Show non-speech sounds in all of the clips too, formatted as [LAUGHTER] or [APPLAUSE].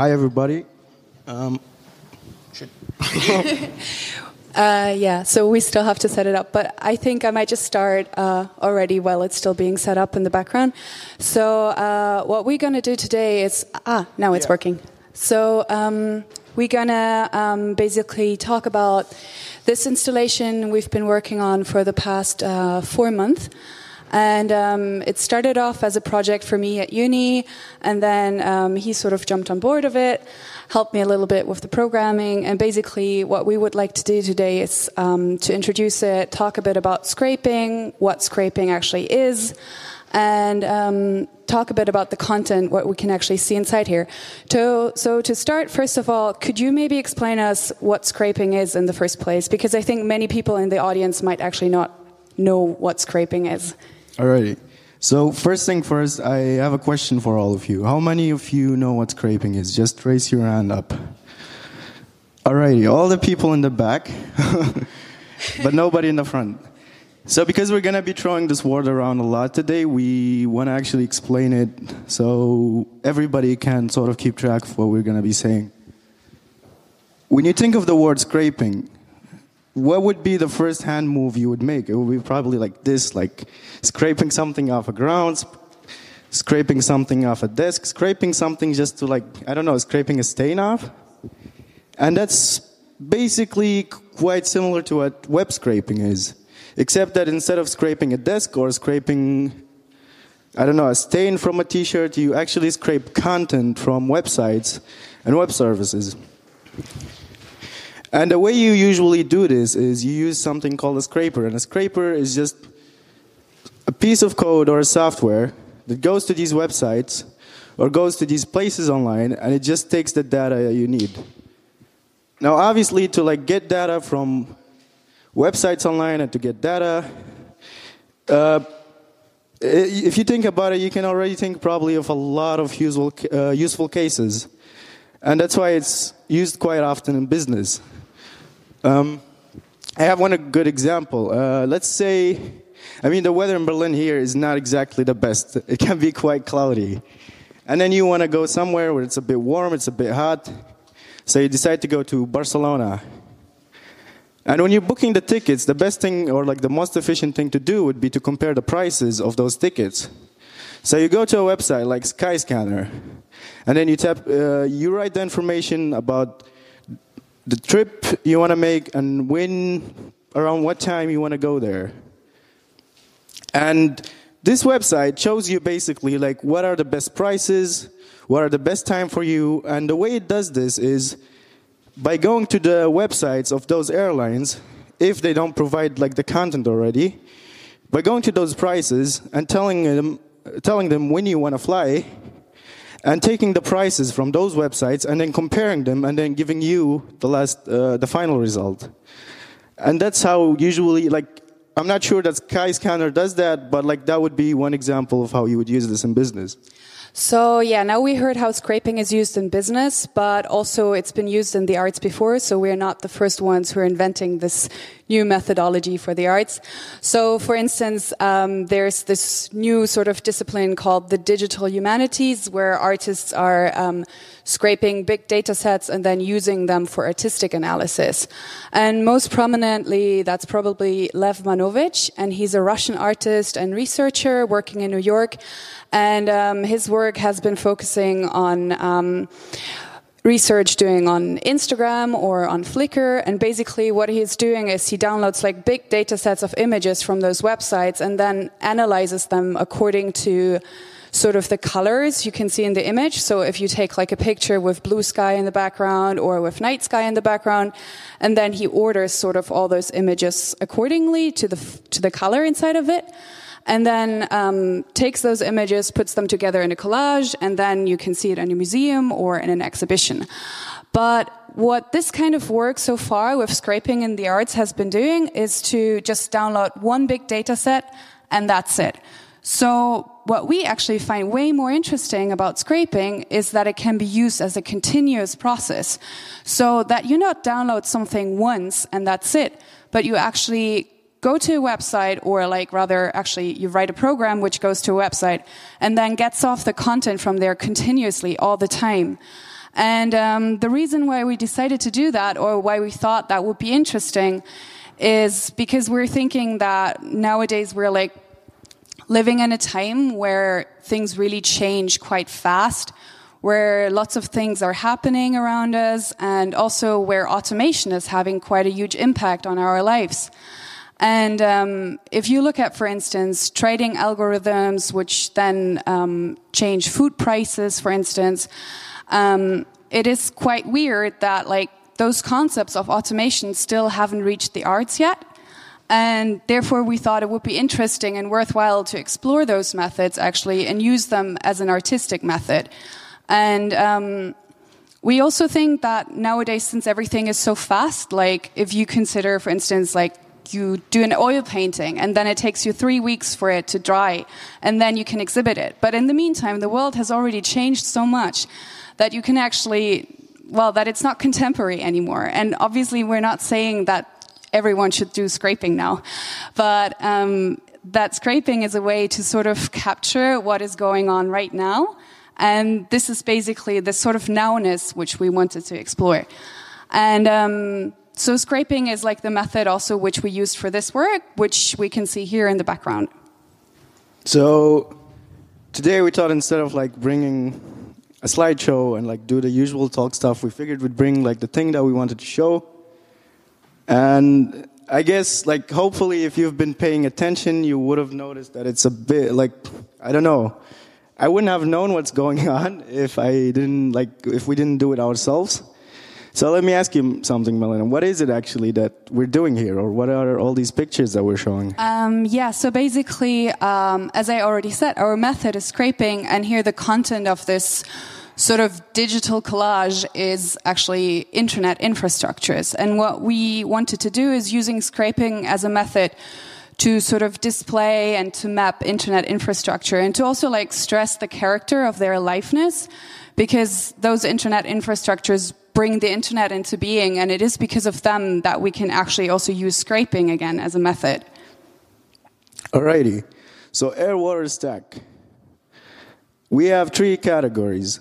Hi, everybody. Um, [LAUGHS] Uh, yeah, so we still have to set it up, but I think I might just start uh, already while it's still being set up in the background. So, uh, what we're going to do today is ah, now it's working. So, um, we're going to um, basically talk about this installation we've been working on for the past uh, four months. And um, it started off as a project for me at uni, and then um, he sort of jumped on board of it, helped me a little bit with the programming. And basically, what we would like to do today is um, to introduce it, talk a bit about scraping, what scraping actually is, and um, talk a bit about the content, what we can actually see inside here. So, so to start, first of all, could you maybe explain us what scraping is in the first place? Because I think many people in the audience might actually not know what scraping is. Alrighty. So first thing first, I have a question for all of you. How many of you know what scraping is? Just raise your hand up. Alrighty, all the people in the back, [LAUGHS] but nobody in the front. So because we're gonna be throwing this word around a lot today, we want to actually explain it so everybody can sort of keep track of what we're gonna be saying. When you think of the word scraping, what would be the first hand move you would make? It would be probably like this, like scraping something off a ground, scraping something off a desk, scraping something just to like, I don't know, scraping a stain off. And that's basically quite similar to what web scraping is, except that instead of scraping a desk or scraping, I don't know, a stain from a t-shirt, you actually scrape content from websites and web services. And the way you usually do this is you use something called a scraper. And a scraper is just a piece of code or a software that goes to these websites or goes to these places online and it just takes the data you need. Now, obviously, to like get data from websites online and to get data, uh, if you think about it, you can already think probably of a lot of useful, uh, useful cases. And that's why it's used quite often in business. Um, I have one good example. Uh, let's say, I mean, the weather in Berlin here is not exactly the best. It can be quite cloudy. And then you want to go somewhere where it's a bit warm, it's a bit hot. So you decide to go to Barcelona. And when you're booking the tickets, the best thing or like the most efficient thing to do would be to compare the prices of those tickets. So you go to a website like Skyscanner, and then you tap, uh, you write the information about the trip you want to make and when, around what time you want to go there. And this website shows you basically like what are the best prices, what are the best time for you, and the way it does this is by going to the websites of those airlines, if they don't provide like the content already, by going to those prices and telling them, telling them when you want to fly, and taking the prices from those websites and then comparing them and then giving you the last uh, the final result. And that's how usually like i'm not sure that skyscanner does that but like that would be one example of how you would use this in business so yeah, now we heard how scraping is used in business, but also it's been used in the arts before. So we're not the first ones who are inventing this new methodology for the arts. So for instance, um, there's this new sort of discipline called the digital humanities, where artists are um, scraping big data sets and then using them for artistic analysis. And most prominently, that's probably Lev Manovich, and he's a Russian artist and researcher working in New York. And um, his work has been focusing on um, research doing on Instagram or on Flickr. And basically, what he's doing is he downloads like big data sets of images from those websites and then analyzes them according to sort of the colors you can see in the image. So if you take like a picture with blue sky in the background or with night sky in the background, and then he orders sort of all those images accordingly to the to the color inside of it and then um, takes those images, puts them together in a collage, and then you can see it in a museum or in an exhibition. But what this kind of work so far with scraping in the arts has been doing is to just download one big data set and that's it. So what we actually find way more interesting about scraping is that it can be used as a continuous process. So that you not download something once and that's it, but you actually go to a website or like rather actually you write a program which goes to a website and then gets off the content from there continuously all the time. And um, the reason why we decided to do that, or why we thought that would be interesting, is because we're thinking that nowadays we're like living in a time where things really change quite fast, where lots of things are happening around us, and also where automation is having quite a huge impact on our lives. And um, if you look at, for instance, trading algorithms, which then um, change food prices, for instance, um, it is quite weird that like those concepts of automation still haven't reached the arts yet. And therefore, we thought it would be interesting and worthwhile to explore those methods actually and use them as an artistic method. And um, we also think that nowadays, since everything is so fast, like if you consider, for instance, like you do an oil painting and then it takes you three weeks for it to dry and then you can exhibit it. But in the meantime, the world has already changed so much that you can actually, well, that it's not contemporary anymore. And obviously, we're not saying that everyone should do scraping now, but um, that scraping is a way to sort of capture what is going on right now. And this is basically the sort of nowness which we wanted to explore. And um, so scraping is like the method also which we used for this work, which we can see here in the background. So today we thought instead of like bringing a slideshow and like do the usual talk stuff, we figured we'd bring like the thing that we wanted to show. And I guess like hopefully if you've been paying attention, you would have noticed that it's a bit like I don't know. I wouldn't have known what's going [LAUGHS] on if I didn't like if we didn't do it ourselves. So let me ask you something, Marlene. What is it actually that we're doing here, or what are all these pictures that we're showing? Um, yeah, so basically, um, as I already said, our method is scraping, and here the content of this sort of digital collage is actually internet infrastructures. And what we wanted to do is using scraping as a method to sort of display and to map internet infrastructure and to also like stress the character of their aliveness because those internet infrastructures bring the internet into being, and it is because of them that we can actually also use scraping again as a method. Alrighty. So air water stack. We have three categories.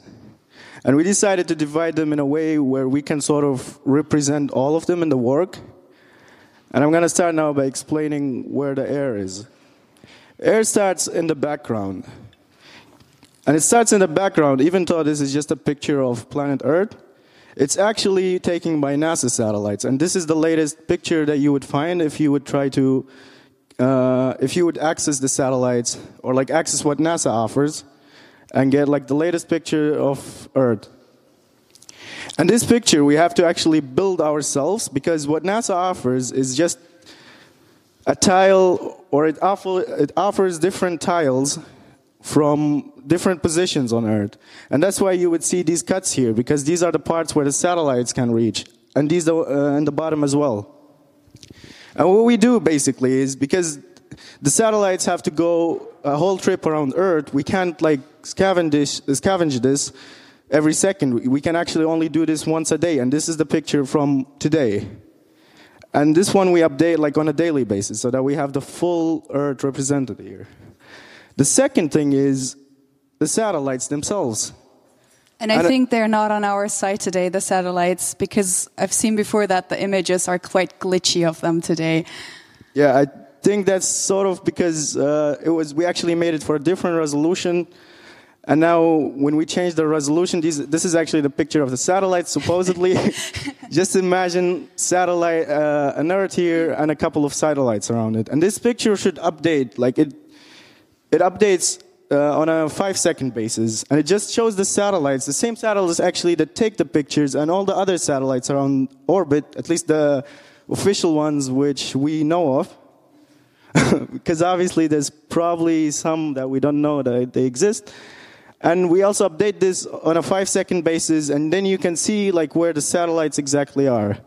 And we decided to divide them in a way where we can sort of represent all of them in the work. And I'm going to start now by explaining where the air is. Air starts in the background. And it starts in the background, even though this is just a picture of planet Earth. It's actually taken by NASA satellites, and this is the latest picture that you would find if you would try to, uh, if you would access the satellites or like access what NASA offers, and get like the latest picture of Earth. And this picture we have to actually build ourselves because what NASA offers is just a tile, or it, offer, it offers different tiles from different positions on Earth. And that's why you would see these cuts here, because these are the parts where the satellites can reach, and these are uh, in the bottom as well. And what we do basically is because the satellites have to go a whole trip around Earth, we can't like scavenge, scavenge this every second. We can actually only do this once a day, and this is the picture from today. And this one we update like on a daily basis so that we have the full Earth represented here. The second thing is the satellites themselves. And I think they're not on our site today, the satellites, because I've seen before that the images are quite glitchy of them today. Yeah, I think that's sort of because uh, it was we actually made it for a different resolution, and now when we change the resolution, these, this is actually the picture of the satellite supposedly. [LAUGHS] Just imagine satellite, uh, an Earth here, and a couple of satellites around it, and this picture should update like it it updates uh, on a five second basis. And it just shows the satellites. The same satellites actually that take the pictures and all the other satellites are on orbit at least the official ones which we know of because obviously there's probably some that we don't know that they exist and we also update this on a five second basis and then you can see like where the satellites exactly are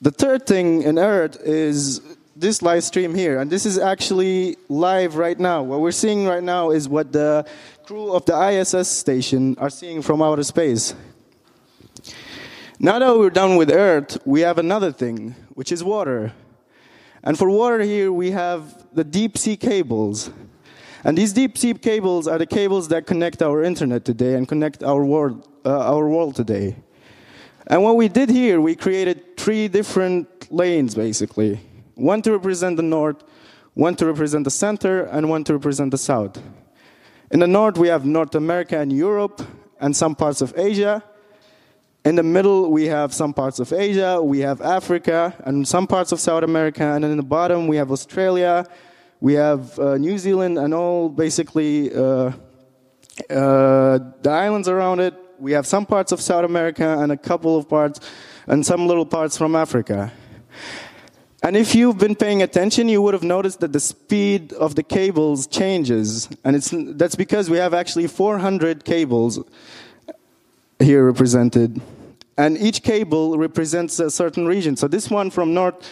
the third thing in earth is this live stream here, and this is actually live right now. What we're seeing right now is what the crew of the ISS station are seeing from outer space. Now that we're done with Earth, we have another thing, which is water. And for water here, we have the deep sea cables. And these deep sea cables are the cables that connect our internet today and connect our world, uh, our world today. And what we did here, we created three different lanes basically one to represent the north, one to represent the center, and one to represent the south. In the north, we have North America and Europe, and some parts of Asia. In the middle, we have some parts of Asia, we have Africa, and some parts of South America, and then in the bottom, we have Australia, we have uh, New Zealand, and all basically uh, uh, the islands around it. We have some parts of South America and a couple of parts, and some little parts from Africa. And if you've been paying attention, you would have noticed that the speed of the cables changes. And it's, that's because we have actually 400 cables here represented. And each cable represents a certain region. So this one from north,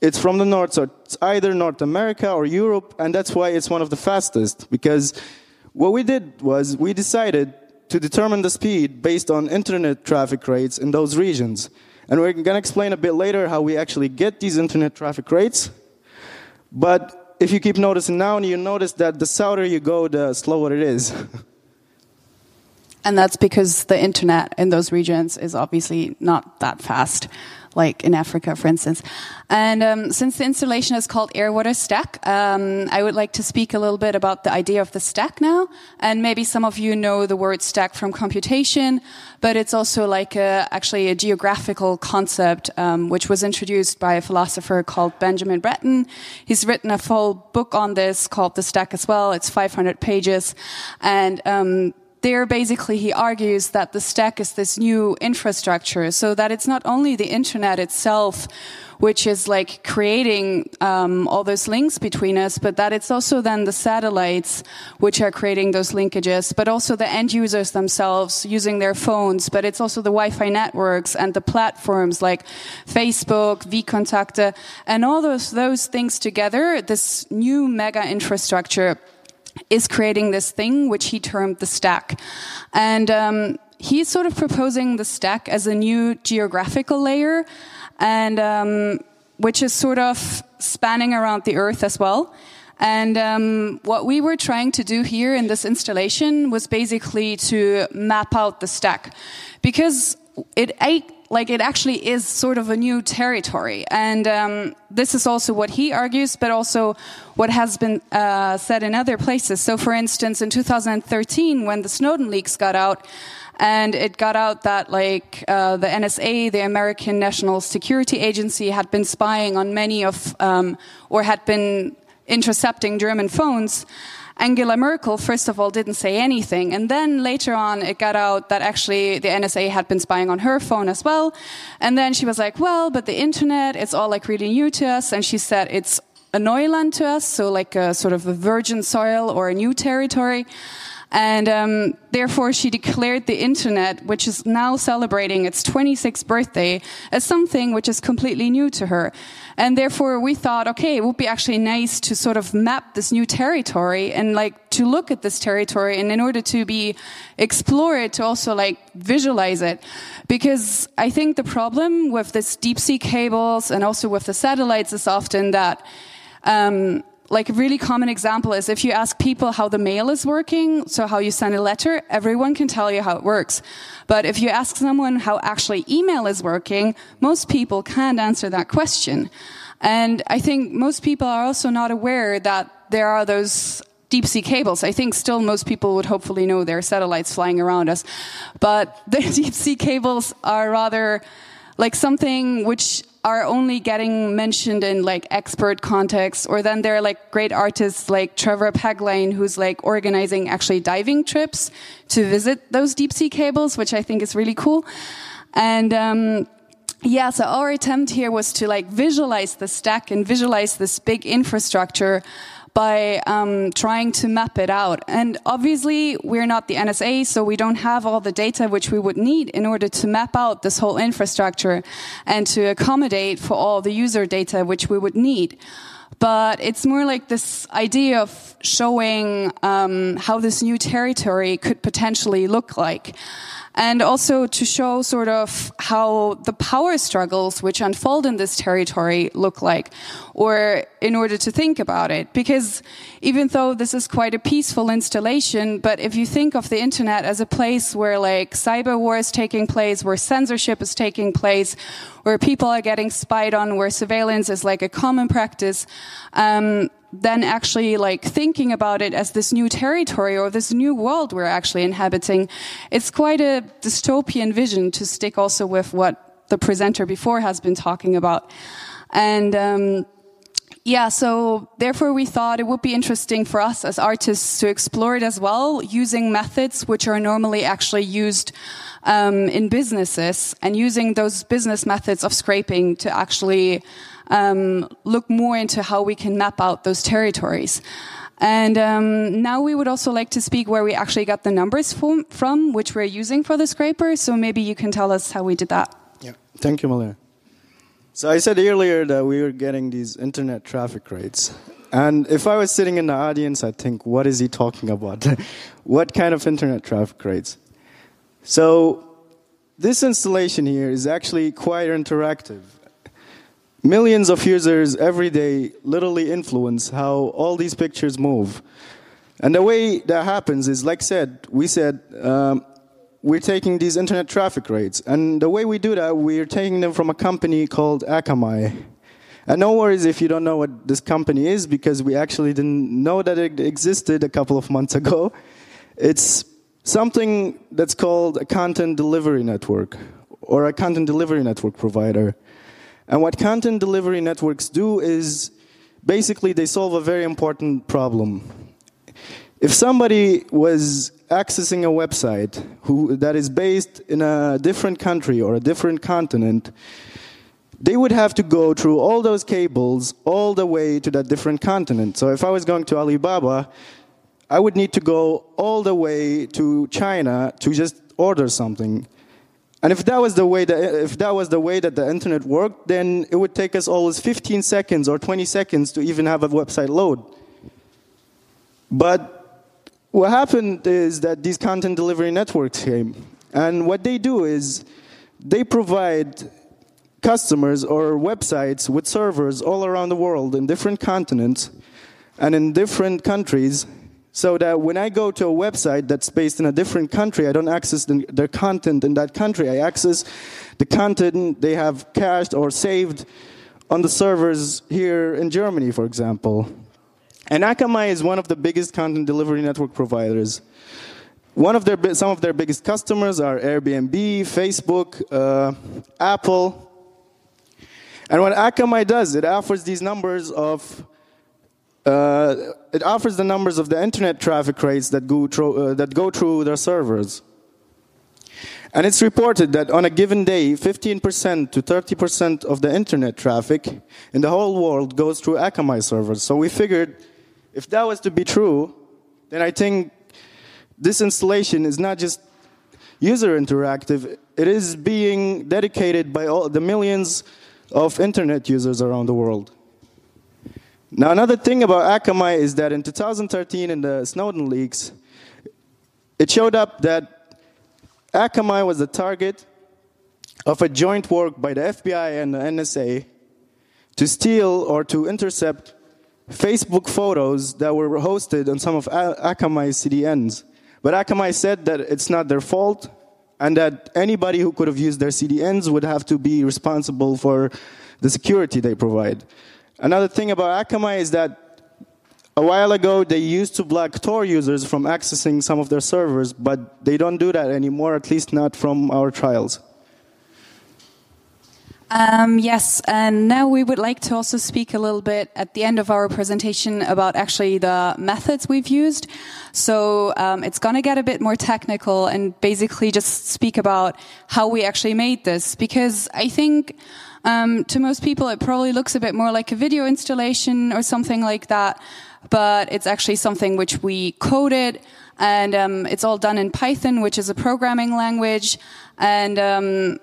it's from the north, so it's either North America or Europe, and that's why it's one of the fastest. Because what we did was we decided to determine the speed based on internet traffic rates in those regions. And we're going to explain a bit later how we actually get these internet traffic rates. But if you keep noticing now, you notice that the souder you go, the slower it is. [LAUGHS] and that's because the internet in those regions is obviously not that fast like in Africa, for instance. And um, since the installation is called Airwater Stack, um, I would like to speak a little bit about the idea of the stack now. And maybe some of you know the word stack from computation, but it's also like a, actually a geographical concept, um, which was introduced by a philosopher called Benjamin Bratton. He's written a full book on this called The Stack as well. It's 500 pages. And um, there basically he argues that the stack is this new infrastructure so that it's not only the internet itself which is like creating um, all those links between us but that it's also then the satellites which are creating those linkages but also the end users themselves using their phones but it's also the wi-fi networks and the platforms like facebook vkontakte and all those those things together this new mega infrastructure is creating this thing which he termed the stack. And um, he's sort of proposing the stack as a new geographical layer, and um, which is sort of spanning around the Earth as well. And um, what we were trying to do here in this installation was basically to map out the stack, because it like it actually is sort of a new territory. And um, this is also what he argues, but also what has been uh, said in other places. So, for instance, in 2013, when the Snowden leaks got out, and it got out that like uh, the NSA, the American National Security Agency, had been spying on many of, um, or had been intercepting German phones. Angela Merkel, first of all, didn't say anything. And then later on, it got out that actually the NSA had been spying on her phone as well. And then she was like, well, but the internet, it's all like really new to us. And she said it's a Neuland to us, so like a sort of a virgin soil or a new territory. And um, therefore, she declared the internet, which is now celebrating its 26th birthday, as something which is completely new to her. And therefore, we thought, okay, it would be actually nice to sort of map this new territory and like to look at this territory. And in order to be explore it, to also like visualize it. Because I think the problem with this deep sea cables and also with the satellites is often that um, like a really common example is if you ask people how the mail is working, so how you send a letter, everyone can tell you how it works. But if you ask someone how actually email is working, most people can't answer that question. And I think most people are also not aware that there are those deep sea cables. I think still most people would hopefully know there are satellites flying around us. But [LAUGHS] the deep sea cables are rather like something which are only getting mentioned in like expert context or then there are like great artists like Trevor Paglen who's like organizing actually diving trips to visit those deep sea cables which I think is really cool. And um, yeah so our attempt here was to like visualize the stack and visualize this big infrastructure by um, trying to map it out. And obviously, we're not the NSA, so we don't have all the data which we would need in order to map out this whole infrastructure and to accommodate for all the user data which we would need. But it's more like this idea of showing um, how this new territory could potentially look like. and also to show sort of how the power struggles which unfold in this territory look like, or in order to think about it. Because even though this is quite a peaceful installation, but if you think of the internet as a place where like cyber war is taking place, where censorship is taking place, where people are getting spied on, where surveillance is like a common practice, um, then actually like thinking about it as this new territory or this new world we're actually inhabiting, it's quite a dystopian vision to stick also with what the presenter before has been talking about. And, um, yeah, so therefore we thought it would be interesting for us as artists to explore it as well, using methods which are normally actually used um, in businesses and using those business methods of scraping to actually um, look more into how we can map out those territories. And um, now we would also like to speak where we actually got the numbers from, from, which we're using for the scraper. So maybe you can tell us how we did that. Yeah, thank you, Malaya. So I said earlier that we were getting these internet traffic rates. And if I was sitting in the audience, I'd think, what is he talking about? [LAUGHS] what kind of internet traffic rates? So this installation here is actually quite interactive. Millions of users every day literally influence how all these pictures move. And the way that happens is, like said, we said um, we're taking these internet traffic rates. And the way we do that, we're taking them from a company called Akamai. And no worries if you don't know what this company is, because we actually didn't know that it existed a couple of months ago. It's something that's called a content delivery network, or a content delivery network provider. And what content delivery networks do is basically they solve a very important problem. If somebody was accessing a website who, that is based in a different country or a different continent, they would have to go through all those cables all the way to that different continent. So if I was going to Alibaba, I would need to go all the way to China to just order something. And if that was the way that if that was the way that the internet worked, then it would take us always 15 seconds or 20 seconds to even have a website load. But what happened is that these content delivery networks came, and what they do is they provide customers or websites with servers all around the world in different continents and in different countries so that when I go to a website that's based in a different country, I don't access the, their content in that country. I access the content they have cached or saved on the servers here in Germany, for example. And Akamai is one of the biggest content delivery network providers. One of their, some of their biggest customers are Airbnb, Facebook, uh, Apple. And what Akamai does, it offers these numbers of uh, it offers the numbers of the internet traffic rates that go, through, uh, that go through their servers. And it's reported that on a given day, 15% to 30% of the internet traffic in the whole world goes through Akamai servers. So we figured if that was to be true, then I think this installation is not just user interactive, it is being dedicated by all the millions of internet users around the world. Now, another thing about Akamai is that in 2013, in the Snowden leaks, it showed up that Akamai was the target of a joint work by the FBI and the NSA to steal or to intercept Facebook photos that were hosted on some of Akamai's CDNs. But Akamai said that it's not their fault and that anybody who could have used their CDNs would have to be responsible for the security they provide. Another thing about Akamai is that a while ago they used to block Tor users from accessing some of their servers, but they don't do that anymore, at least not from our trials. Um, yes, and now we would like to also speak a little bit at the end of our presentation about actually the methods we've used. So um, it's going to get a bit more technical and basically just speak about how we actually made this because I think um, to most people, it probably looks a bit more like a video installation or something like that, but it's actually something which we coded, and um, it's all done in Python, which is a programming language, and um,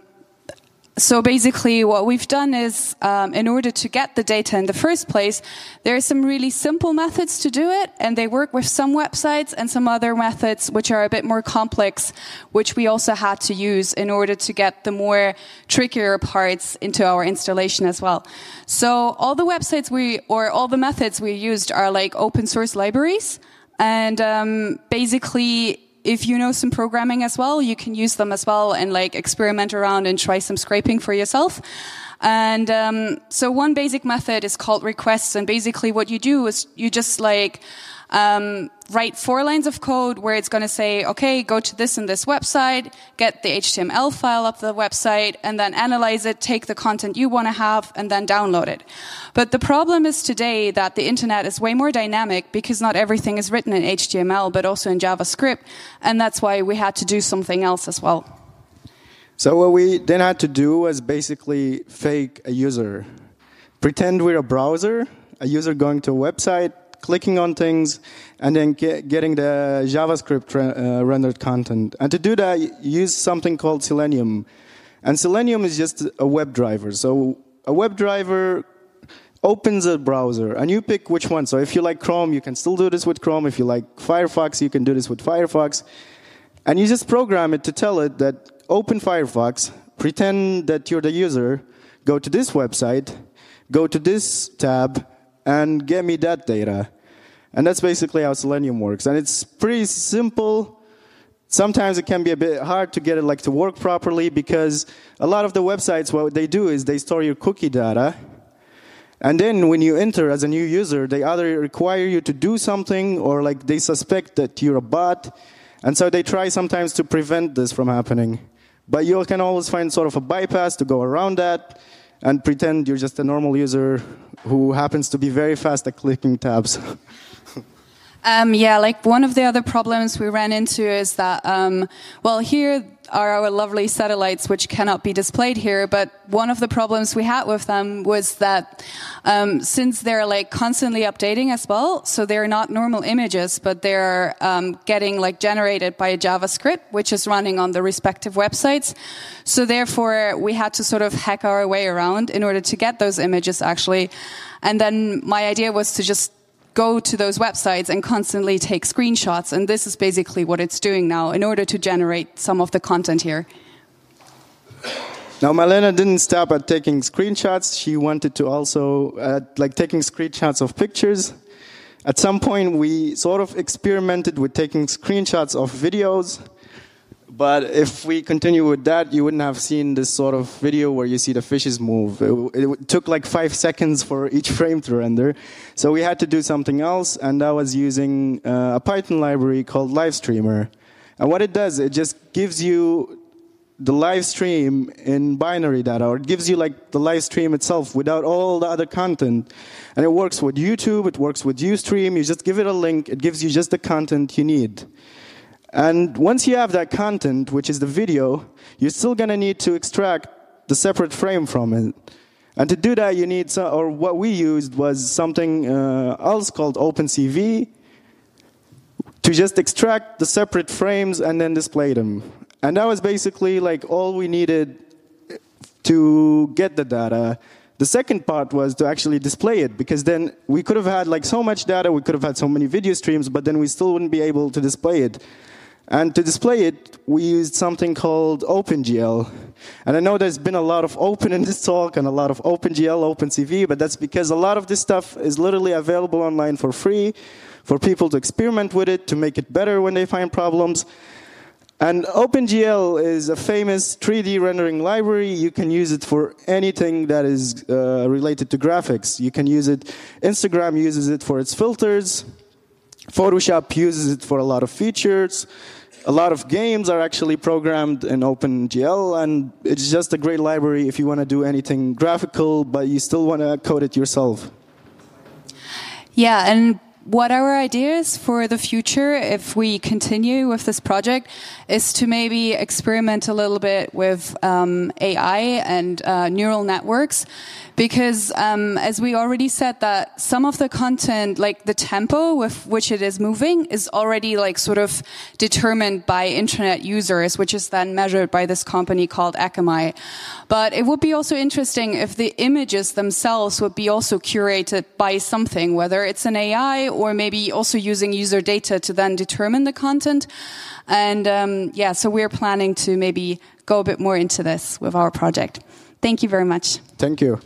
so basically what we've done is um, in order to get the data in the first place there are some really simple methods to do it and they work with some websites and some other methods which are a bit more complex which we also had to use in order to get the more trickier parts into our installation as well. So all the websites we or all the methods we used are like open source libraries and um, basically if you know some programming as well, you can use them as well and like experiment around and try some scraping for yourself. And um, so one basic method is called requests, and basically what you do is you just like um, write four lines of code where it's going to say, okay, go to this and this website, get the HTML file up the website, and then analyze it, take the content you want to have, and then download it. But the problem is today that the internet is way more dynamic because not everything is written in HTML, but also in JavaScript, and that's why we had to do something else as well. So what we then had to do was basically fake a user. Pretend we're a browser, a user going to a website, clicking on things, and then get, getting the JavaScript uh, rendered content. And to do that, use something called Selenium. And Selenium is just a web driver. So a web driver opens a browser, and you pick which one. So if you like Chrome, you can still do this with Chrome. If you like Firefox, you can do this with Firefox. And you just program it to tell it that open Firefox, pretend that you're the user, go to this website, go to this tab, and get me that data. And that's basically how Selenium works. And it's pretty simple. Sometimes it can be a bit hard to get it like to work properly because a lot of the websites, what they do is they store your cookie data. And then when you enter as a new user, they either require you to do something or like they suspect that you're a bot. And so they try sometimes to prevent this from happening. But you can always find sort of a bypass to go around that and pretend you're just a normal user who happens to be very fast at clicking tabs. [LAUGHS] um, yeah, like one of the other problems we ran into is that, um, well, here are our lovely satellites, which cannot be displayed here. But one of the problems we had with them was that um, since they're like constantly updating as well, so they're not normal images, but they're um, getting like generated by a JavaScript, which is running on the respective websites. So therefore, we had to sort of hack our way around in order to get those images actually. And then my idea was to just go to those websites and constantly take screenshots. And this is basically what it's doing now in order to generate some of the content here. Now, Marlene didn't stop at taking screenshots. She wanted to also, uh, like, taking screenshots of pictures. At some point, we sort of experimented with taking screenshots of videos. But if we continue with that, you wouldn't have seen this sort of video where you see the fishes move. It, it, took like five seconds for each frame to render. So we had to do something else, and that was using uh, a Python library called Livestreamer. And what it does, it just gives you the live stream in binary data, or it gives you like the live stream itself without all the other content. And it works with YouTube, it works with Ustream. You just give it a link, it gives you just the content you need. And once you have that content, which is the video, you're still going to need to extract the separate frame from it. And to do that, you need, some, or what we used was something uh, else called OpenCV to just extract the separate frames and then display them. And that was basically like all we needed to get the data. The second part was to actually display it because then we could have had like so much data, we could have had so many video streams, but then we still wouldn't be able to display it. And to display it, we used something called OpenGL. And I know there's been a lot of open in this talk and a lot of OpenGL, OpenCV, but that's because a lot of this stuff is literally available online for free for people to experiment with it, to make it better when they find problems. And OpenGL is a famous 3D rendering library. You can use it for anything that is uh, related to graphics. You can use it, Instagram uses it for its filters. Photoshop uses it for a lot of features. A lot of games are actually programmed in OpenGL, and it's just a great library if you want to do anything graphical, but you still want to code it yourself. Yeah, and what our idea is for the future, if we continue with this project, is to maybe experiment a little bit with um, AI and uh, neural networks, because um, as we already said, that some of the content, like the tempo with which it is moving, is already like sort of determined by internet users, which is then measured by this company called Akamai. But it would be also interesting if the images themselves would be also curated by something, whether it's an AI or maybe also using user data to then determine the content. And um, yeah, so we're planning to maybe go a bit more into this with our project. Thank you very much. Thank you.